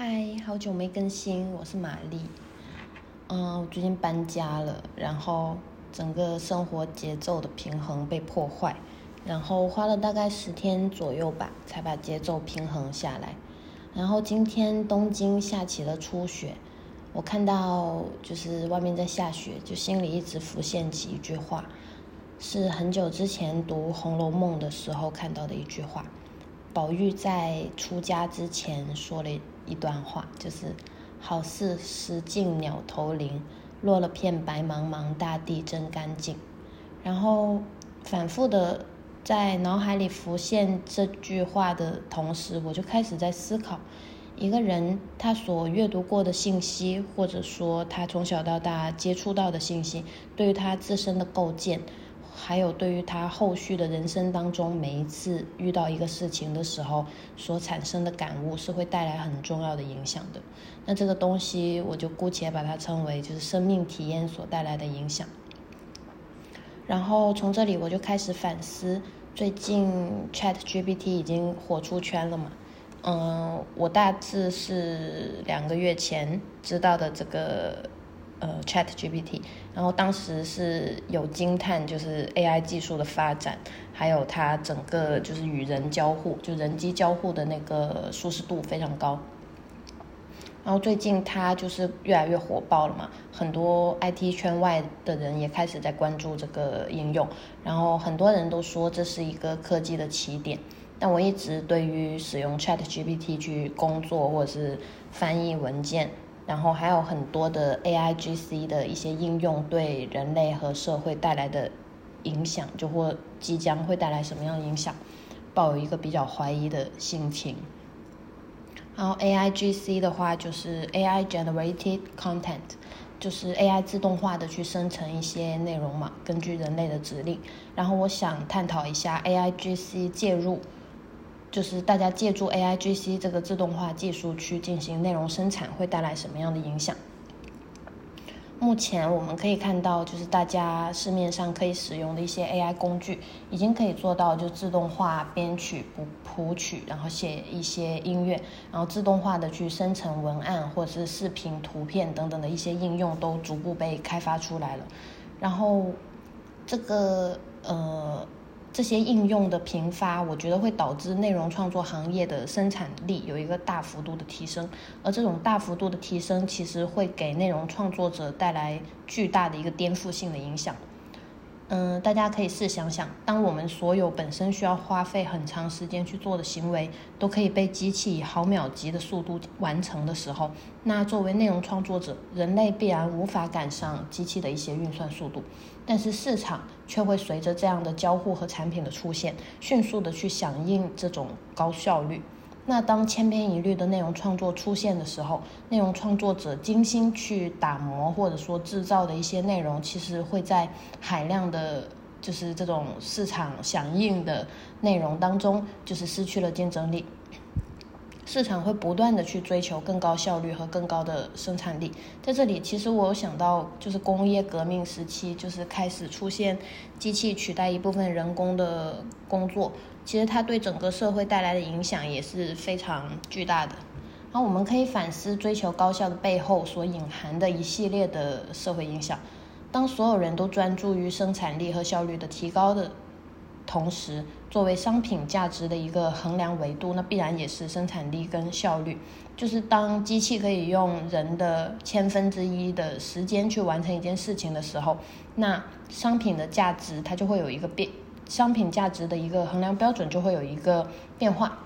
嗨，好久没更新，我是玛丽。嗯，我最近搬家了，然后整个生活节奏的平衡被破坏，然后花了大概十天左右吧，才把节奏平衡下来。然后今天东京下起了初雪，我看到就是外面在下雪，就心里一直浮现起一句话，是很久之前读《红楼梦》的时候看到的一句话。宝玉在出家之前说了一段话，就是“好似石径鸟头林，落了片白茫茫，大地真干净。”然后反复的在脑海里浮现这句话的同时，我就开始在思考，一个人他所阅读过的信息，或者说他从小到大接触到的信息，对于他自身的构建。还有对于他后续的人生当中，每一次遇到一个事情的时候所产生的感悟，是会带来很重要的影响的。那这个东西，我就姑且把它称为就是生命体验所带来的影响。然后从这里我就开始反思，最近 Chat GPT 已经火出圈了嘛？嗯，我大致是两个月前知道的这个。呃，Chat GPT，然后当时是有惊叹，就是 AI 技术的发展，还有它整个就是与人交互，就人机交互的那个舒适度非常高。然后最近它就是越来越火爆了嘛，很多 IT 圈外的人也开始在关注这个应用，然后很多人都说这是一个科技的起点。但我一直对于使用 Chat GPT 去工作或者是翻译文件。然后还有很多的 A I G C 的一些应用对人类和社会带来的影响，就或即将会带来什么样的影响，抱有一个比较怀疑的心情。然后 A I G C 的话就是 A I Generated Content，就是 A I 自动化的去生成一些内容嘛，根据人类的指令。然后我想探讨一下 A I G C 介入。就是大家借助 A I G C 这个自动化技术去进行内容生产，会带来什么样的影响？目前我们可以看到，就是大家市面上可以使用的一些 A I 工具，已经可以做到就自动化编曲、谱谱曲，然后写一些音乐，然后自动化的去生成文案或者是视频、图片等等的一些应用都逐步被开发出来了。然后这个呃。这些应用的频发，我觉得会导致内容创作行业的生产力有一个大幅度的提升，而这种大幅度的提升，其实会给内容创作者带来巨大的一个颠覆性的影响。嗯，大家可以试想想，当我们所有本身需要花费很长时间去做的行为，都可以被机器以毫秒级的速度完成的时候，那作为内容创作者，人类必然无法赶上机器的一些运算速度，但是市场却会随着这样的交互和产品的出现，迅速的去响应这种高效率。那当千篇一律的内容创作出现的时候，内容创作者精心去打磨或者说制造的一些内容，其实会在海量的，就是这种市场响应的内容当中，就是失去了竞争力。市场会不断的去追求更高效率和更高的生产力。在这里，其实我想到，就是工业革命时期，就是开始出现机器取代一部分人工的工作。其实它对整个社会带来的影响也是非常巨大的。然后我们可以反思追求高效的背后所隐含的一系列的社会影响。当所有人都专注于生产力和效率的提高的。同时，作为商品价值的一个衡量维度，那必然也是生产力跟效率。就是当机器可以用人的千分之一的时间去完成一件事情的时候，那商品的价值它就会有一个变，商品价值的一个衡量标准就会有一个变化。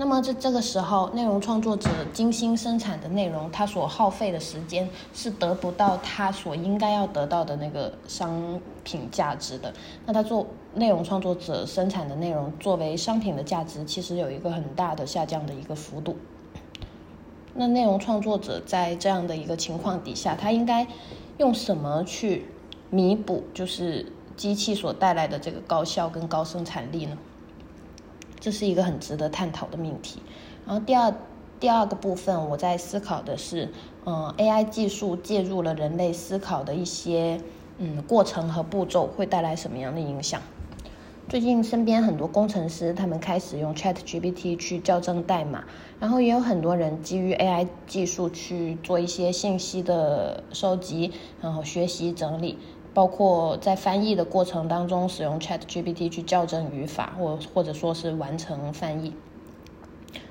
那么在这个时候，内容创作者精心生产的内容，他所耗费的时间是得不到他所应该要得到的那个商品价值的。那他做内容创作者生产的内容作为商品的价值，其实有一个很大的下降的一个幅度。那内容创作者在这样的一个情况底下，他应该用什么去弥补，就是机器所带来的这个高效跟高生产力呢？这是一个很值得探讨的命题。然后第二第二个部分，我在思考的是，嗯，AI 技术介入了人类思考的一些嗯过程和步骤，会带来什么样的影响？最近身边很多工程师，他们开始用 Chat GPT 去校正代码，然后也有很多人基于 AI 技术去做一些信息的收集，然后学习整理，包括在翻译的过程当中使用 Chat GPT 去校正语法，或或者说是完成翻译。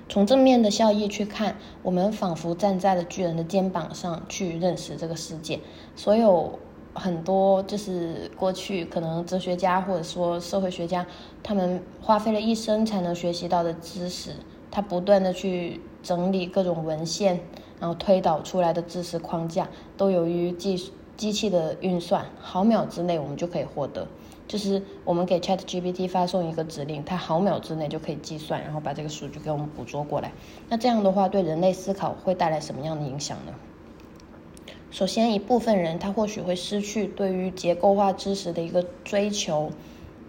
从正面的效益去看，我们仿佛站在了巨人的肩膀上去认识这个世界，所有。很多就是过去可能哲学家或者说社会学家，他们花费了一生才能学习到的知识，他不断的去整理各种文献，然后推导出来的知识框架，都由于技术机器的运算，毫秒之内我们就可以获得。就是我们给 Chat GPT 发送一个指令，它毫秒之内就可以计算，然后把这个数据给我们捕捉过来。那这样的话，对人类思考会带来什么样的影响呢？首先，一部分人他或许会失去对于结构化知识的一个追求，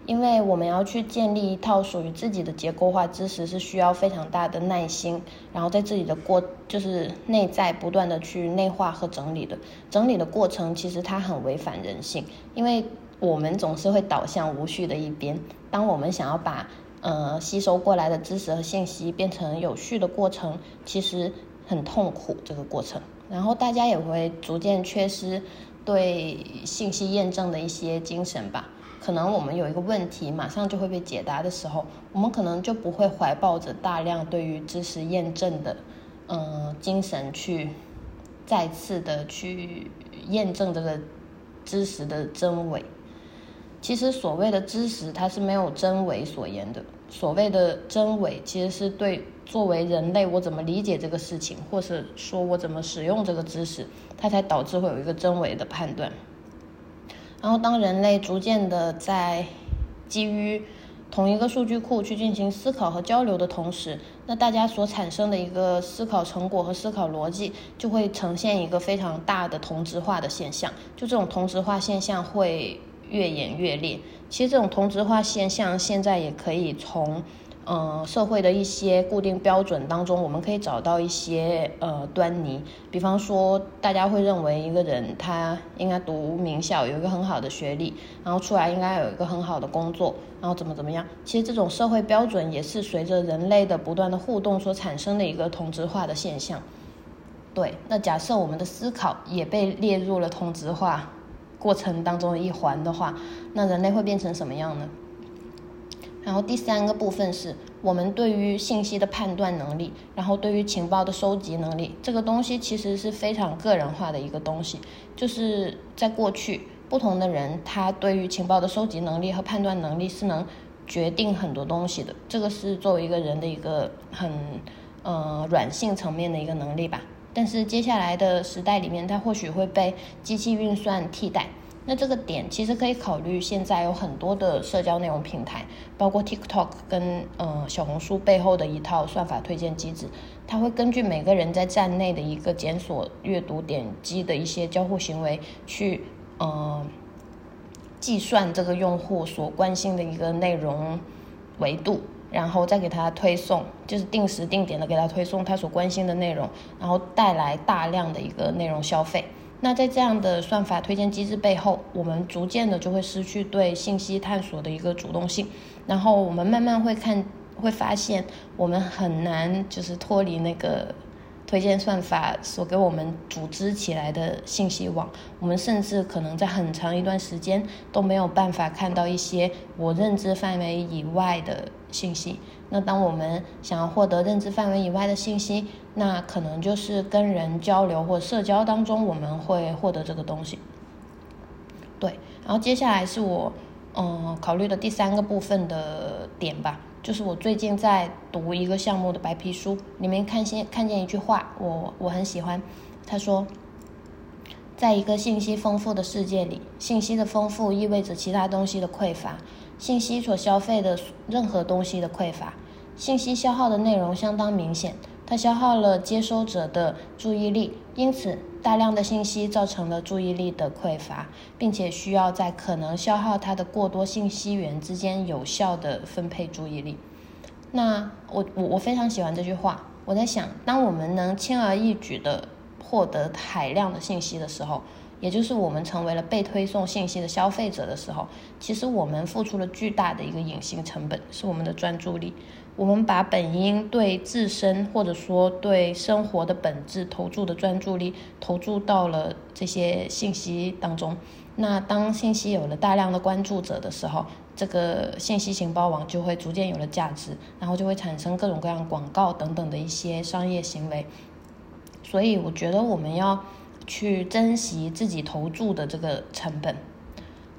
因为我们要去建立一套属于自己的结构化知识，是需要非常大的耐心，然后在自己的过就是内在不断的去内化和整理的。整理的过程其实它很违反人性，因为我们总是会导向无序的一边。当我们想要把呃吸收过来的知识和信息变成有序的过程，其实很痛苦这个过程。然后大家也会逐渐缺失对信息验证的一些精神吧。可能我们有一个问题马上就会被解答的时候，我们可能就不会怀抱着大量对于知识验证的嗯精神去再次的去验证这个知识的真伪。其实所谓的知识，它是没有真伪所言的。所谓的真伪，其实是对作为人类我怎么理解这个事情，或是说我怎么使用这个知识，它才导致会有一个真伪的判断。然后，当人类逐渐的在基于同一个数据库去进行思考和交流的同时，那大家所产生的一个思考成果和思考逻辑，就会呈现一个非常大的同质化的现象。就这种同质化现象会越演越烈。其实这种同质化现象现在也可以从，呃，社会的一些固定标准当中，我们可以找到一些呃端倪。比方说，大家会认为一个人他应该读名校，有一个很好的学历，然后出来应该有一个很好的工作，然后怎么怎么样。其实这种社会标准也是随着人类的不断的互动所产生的一个同质化的现象。对，那假设我们的思考也被列入了同质化。过程当中的一环的话，那人类会变成什么样呢？然后第三个部分是我们对于信息的判断能力，然后对于情报的收集能力，这个东西其实是非常个人化的一个东西。就是在过去，不同的人他对于情报的收集能力和判断能力是能决定很多东西的。这个是作为一个人的一个很呃软性层面的一个能力吧。但是接下来的时代里面，它或许会被机器运算替代。那这个点其实可以考虑，现在有很多的社交内容平台，包括 TikTok 跟呃小红书背后的一套算法推荐机制，它会根据每个人在站内的一个检索、阅读、点击的一些交互行为，去呃计算这个用户所关心的一个内容维度。然后再给他推送，就是定时定点的给他推送他所关心的内容，然后带来大量的一个内容消费。那在这样的算法推荐机制背后，我们逐渐的就会失去对信息探索的一个主动性，然后我们慢慢会看，会发现我们很难就是脱离那个。推荐算法所给我们组织起来的信息网，我们甚至可能在很长一段时间都没有办法看到一些我认知范围以外的信息。那当我们想要获得认知范围以外的信息，那可能就是跟人交流或社交当中我们会获得这个东西。对，然后接下来是我嗯考虑的第三个部分的点吧。就是我最近在读一个项目的白皮书，里面看见看见一句话，我我很喜欢。他说，在一个信息丰富的世界里，信息的丰富意味着其他东西的匮乏，信息所消费的任何东西的匮乏，信息消耗的内容相当明显，它消耗了接收者的注意力，因此。大量的信息造成了注意力的匮乏，并且需要在可能消耗它的过多信息源之间有效的分配注意力。那我我我非常喜欢这句话。我在想，当我们能轻而易举的获得海量的信息的时候，也就是我们成为了被推送信息的消费者的时候，其实我们付出了巨大的一个隐形成本，是我们的专注力。我们把本应对自身或者说对生活的本质投注的专注力，投注到了这些信息当中。那当信息有了大量的关注者的时候，这个信息情报网就会逐渐有了价值，然后就会产生各种各样广告等等的一些商业行为。所以我觉得我们要去珍惜自己投注的这个成本。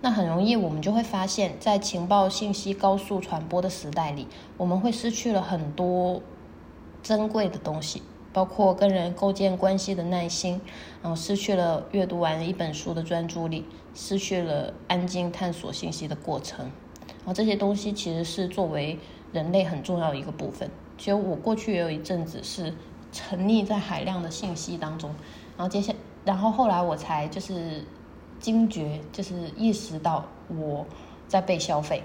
那很容易，我们就会发现，在情报信息高速传播的时代里，我们会失去了很多珍贵的东西，包括跟人构建关系的耐心，然后失去了阅读完一本书的专注力，失去了安静探索信息的过程。然后这些东西其实是作为人类很重要的一个部分。其实我过去也有一阵子是沉溺在海量的信息当中，然后接下，然后后来我才就是。惊觉就是意识到我在被消费。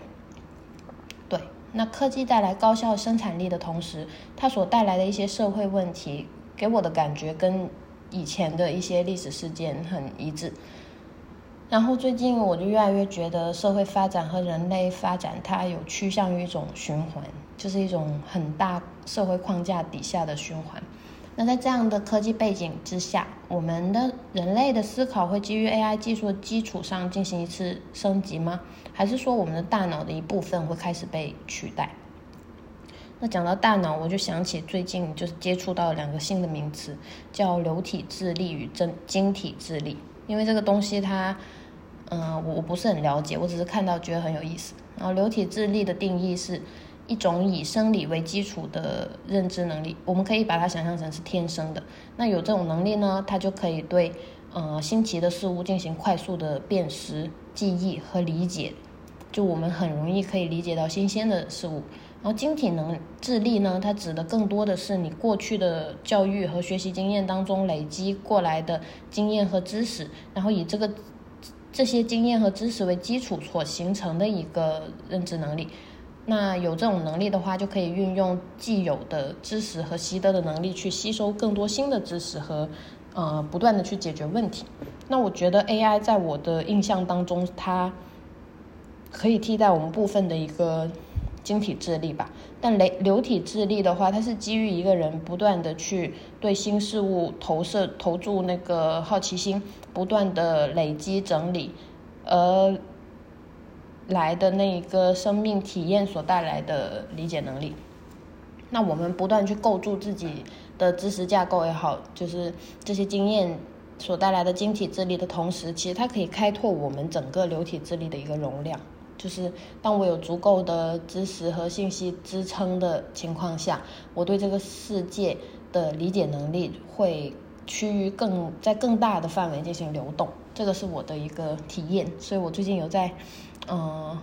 对，那科技带来高效生产力的同时，它所带来的一些社会问题，给我的感觉跟以前的一些历史事件很一致。然后最近我就越来越觉得，社会发展和人类发展它有趋向于一种循环，就是一种很大社会框架底下的循环。那在这样的科技背景之下，我们的人类的思考会基于 AI 技术的基础上进行一次升级吗？还是说我们的大脑的一部分会开始被取代？那讲到大脑，我就想起最近就是接触到两个新的名词，叫流体智力与真晶体智力。因为这个东西它，嗯，我我不是很了解，我只是看到觉得很有意思。然后流体智力的定义是。一种以生理为基础的认知能力，我们可以把它想象成是天生的。那有这种能力呢，它就可以对呃新奇的事物进行快速的辨识、记忆和理解。就我们很容易可以理解到新鲜的事物。然后晶体能智力呢，它指的更多的是你过去的教育和学习经验当中累积过来的经验和知识，然后以这个这些经验和知识为基础所形成的一个认知能力。那有这种能力的话，就可以运用既有的知识和习得的能力去吸收更多新的知识和，呃，不断的去解决问题。那我觉得 AI 在我的印象当中，它可以替代我们部分的一个晶体智力吧。但流流体智力的话，它是基于一个人不断的去对新事物投射、投注那个好奇心，不断的累积整理，而。来的那一个生命体验所带来的理解能力，那我们不断去构筑自己的知识架构也好，就是这些经验所带来的晶体智力的同时，其实它可以开拓我们整个流体智力的一个容量。就是当我有足够的知识和信息支撑的情况下，我对这个世界的理解能力会趋于更在更大的范围进行流动。这个是我的一个体验，所以我最近有在。嗯，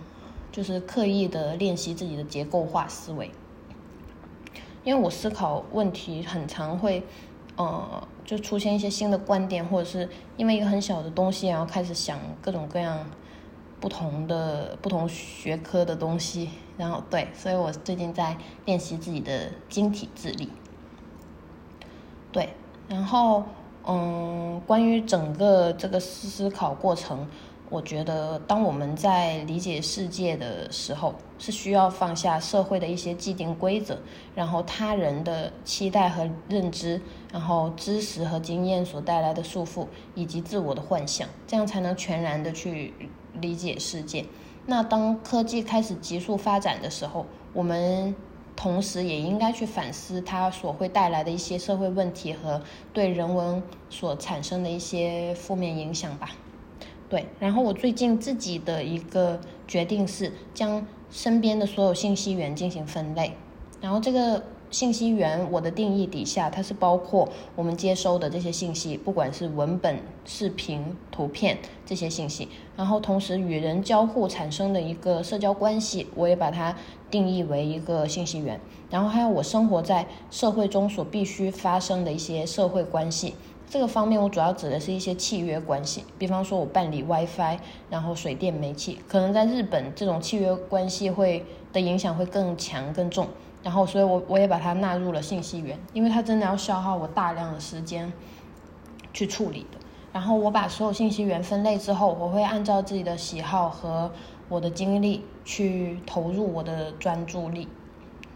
就是刻意的练习自己的结构化思维，因为我思考问题很常会，呃，就出现一些新的观点，或者是因为一个很小的东西，然后开始想各种各样不同的不同学科的东西，然后对，所以我最近在练习自己的晶体智力，对，然后嗯，关于整个这个思考过程。我觉得，当我们在理解世界的时候，是需要放下社会的一些既定规则，然后他人的期待和认知，然后知识和经验所带来的束缚，以及自我的幻想，这样才能全然的去理解世界。那当科技开始急速发展的时候，我们同时也应该去反思它所会带来的一些社会问题和对人文所产生的一些负面影响吧。对，然后我最近自己的一个决定是将身边的所有信息源进行分类，然后这个信息源我的定义底下，它是包括我们接收的这些信息，不管是文本、视频、图片这些信息，然后同时与人交互产生的一个社交关系，我也把它定义为一个信息源，然后还有我生活在社会中所必须发生的一些社会关系。这个方面，我主要指的是一些契约关系，比方说我办理 WiFi，然后水电煤气，可能在日本这种契约关系会的影响会更强更重，然后所以我我也把它纳入了信息源，因为它真的要消耗我大量的时间去处理的。然后我把所有信息源分类之后，我会按照自己的喜好和我的精力去投入我的专注力，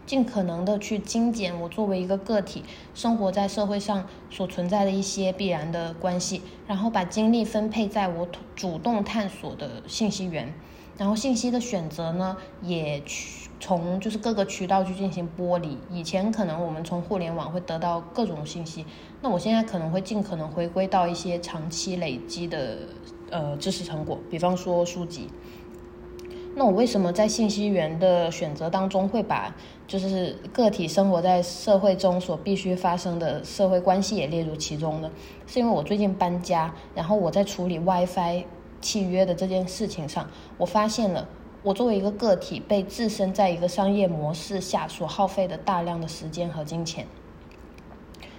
尽可能的去精简我作为一个个体生活在社会上所存在的一些必然的关系，然后把精力分配在我主动探索的信息源，然后信息的选择呢，也去。从就是各个渠道去进行剥离。以前可能我们从互联网会得到各种信息，那我现在可能会尽可能回归到一些长期累积的呃知识成果，比方说书籍。那我为什么在信息源的选择当中会把就是个体生活在社会中所必须发生的社会关系也列入其中呢？是因为我最近搬家，然后我在处理 WiFi 契约的这件事情上，我发现了。我作为一个个体，被置身在一个商业模式下所耗费的大量的时间和金钱。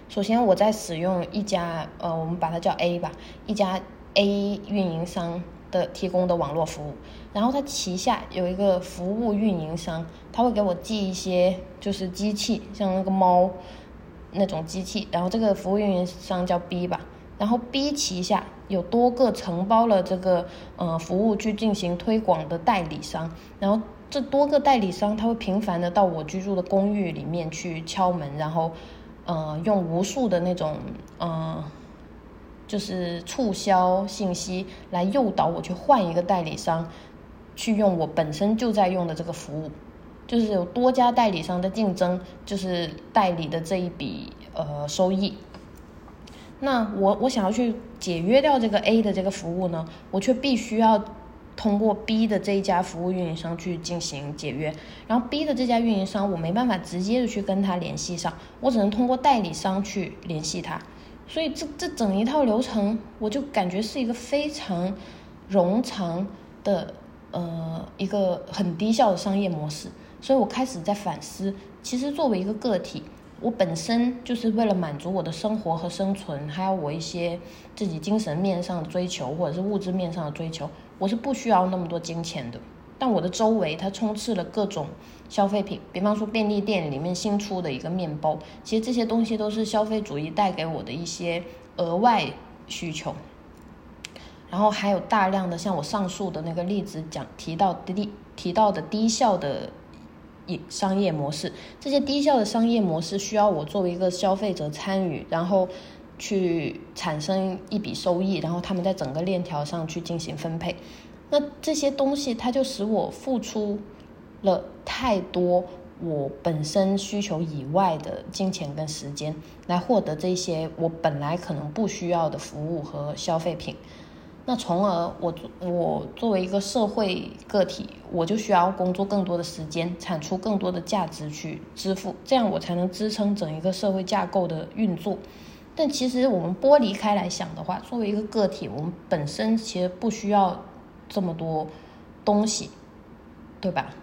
首先，我在使用一家呃，我们把它叫 A 吧，一家 A 运营商的提供的网络服务。然后它旗下有一个服务运营商，他会给我寄一些就是机器，像那个猫那种机器。然后这个服务运营商叫 B 吧。然后 B 旗下有多个承包了这个呃服务去进行推广的代理商，然后这多个代理商他会频繁的到我居住的公寓里面去敲门，然后呃用无数的那种呃就是促销信息来诱导我去换一个代理商，去用我本身就在用的这个服务，就是有多家代理商的竞争，就是代理的这一笔呃收益。那我我想要去解约掉这个 A 的这个服务呢，我却必须要通过 B 的这一家服务运营商去进行解约，然后 B 的这家运营商我没办法直接的去跟他联系上，我只能通过代理商去联系他，所以这这整一套流程我就感觉是一个非常冗长的呃一个很低效的商业模式，所以我开始在反思，其实作为一个个体。我本身就是为了满足我的生活和生存，还有我一些自己精神面上的追求，或者是物质面上的追求，我是不需要那么多金钱的。但我的周围它充斥了各种消费品，比方说便利店里面新出的一个面包，其实这些东西都是消费主义带给我的一些额外需求。然后还有大量的像我上述的那个例子讲提到低提到的低效的。商业模式，这些低效的商业模式需要我作为一个消费者参与，然后去产生一笔收益，然后他们在整个链条上去进行分配。那这些东西，它就使我付出了太多我本身需求以外的金钱跟时间，来获得这些我本来可能不需要的服务和消费品。那从而，我我作为一个社会个体，我就需要工作更多的时间，产出更多的价值去支付，这样我才能支撑整一个社会架构的运作。但其实我们剥离开来想的话，作为一个个体，我们本身其实不需要这么多东西，对吧？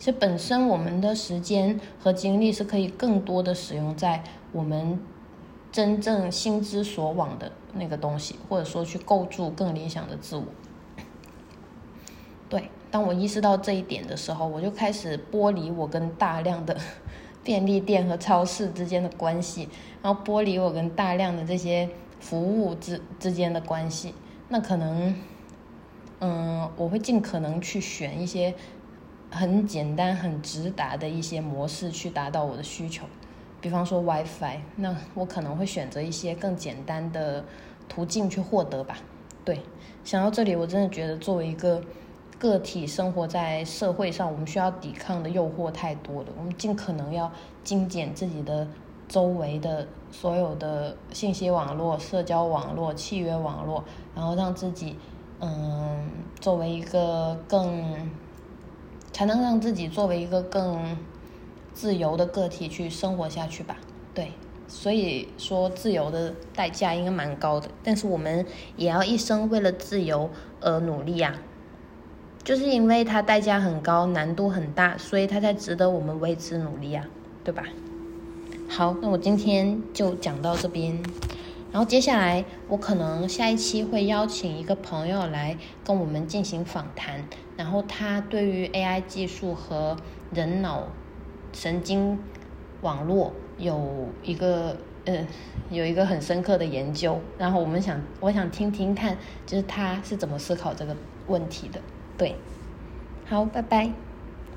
其实本身我们的时间和精力是可以更多的使用在我们。真正心之所往的那个东西，或者说去构筑更理想的自我。对，当我意识到这一点的时候，我就开始剥离我跟大量的 便利店和超市之间的关系，然后剥离我跟大量的这些服务之之间的关系。那可能，嗯，我会尽可能去选一些很简单、很直达的一些模式，去达到我的需求。比方说 WiFi，那我可能会选择一些更简单的途径去获得吧。对，想到这里，我真的觉得作为一个个体生活在社会上，我们需要抵抗的诱惑太多了。我们尽可能要精简自己的周围的所有的信息网络、社交网络、契约网络，然后让自己，嗯，作为一个更，才能让自己作为一个更。自由的个体去生活下去吧，对，所以说自由的代价应该蛮高的，但是我们也要一生为了自由而努力呀，就是因为它代价很高，难度很大，所以它才值得我们为之努力呀，对吧？好，那我今天就讲到这边，然后接下来我可能下一期会邀请一个朋友来跟我们进行访谈，然后他对于 AI 技术和人脑。神经网络有一个呃有一个很深刻的研究，然后我们想我想听听看，就是他是怎么思考这个问题的。对，好，拜拜。